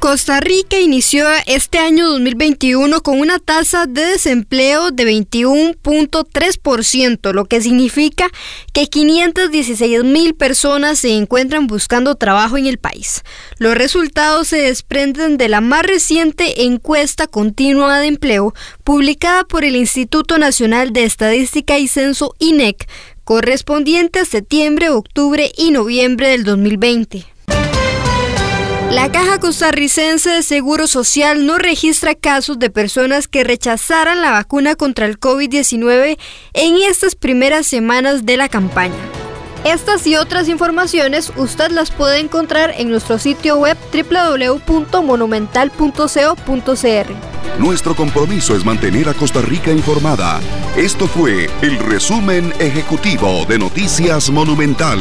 Costa Rica inició este año 2021 con una tasa de desempleo de 21.3%, lo que significa que 516 mil personas se encuentran buscando trabajo en el país. Los resultados se desprenden de la más reciente encuesta continua de empleo publicada por el Instituto Nacional de Estadística y Censo INEC, correspondiente a septiembre, octubre y noviembre del 2020. La Caja Costarricense de Seguro Social no registra casos de personas que rechazaran la vacuna contra el COVID-19 en estas primeras semanas de la campaña. Estas y otras informaciones usted las puede encontrar en nuestro sitio web www.monumental.co.cr. Nuestro compromiso es mantener a Costa Rica informada. Esto fue el resumen ejecutivo de Noticias Monumental.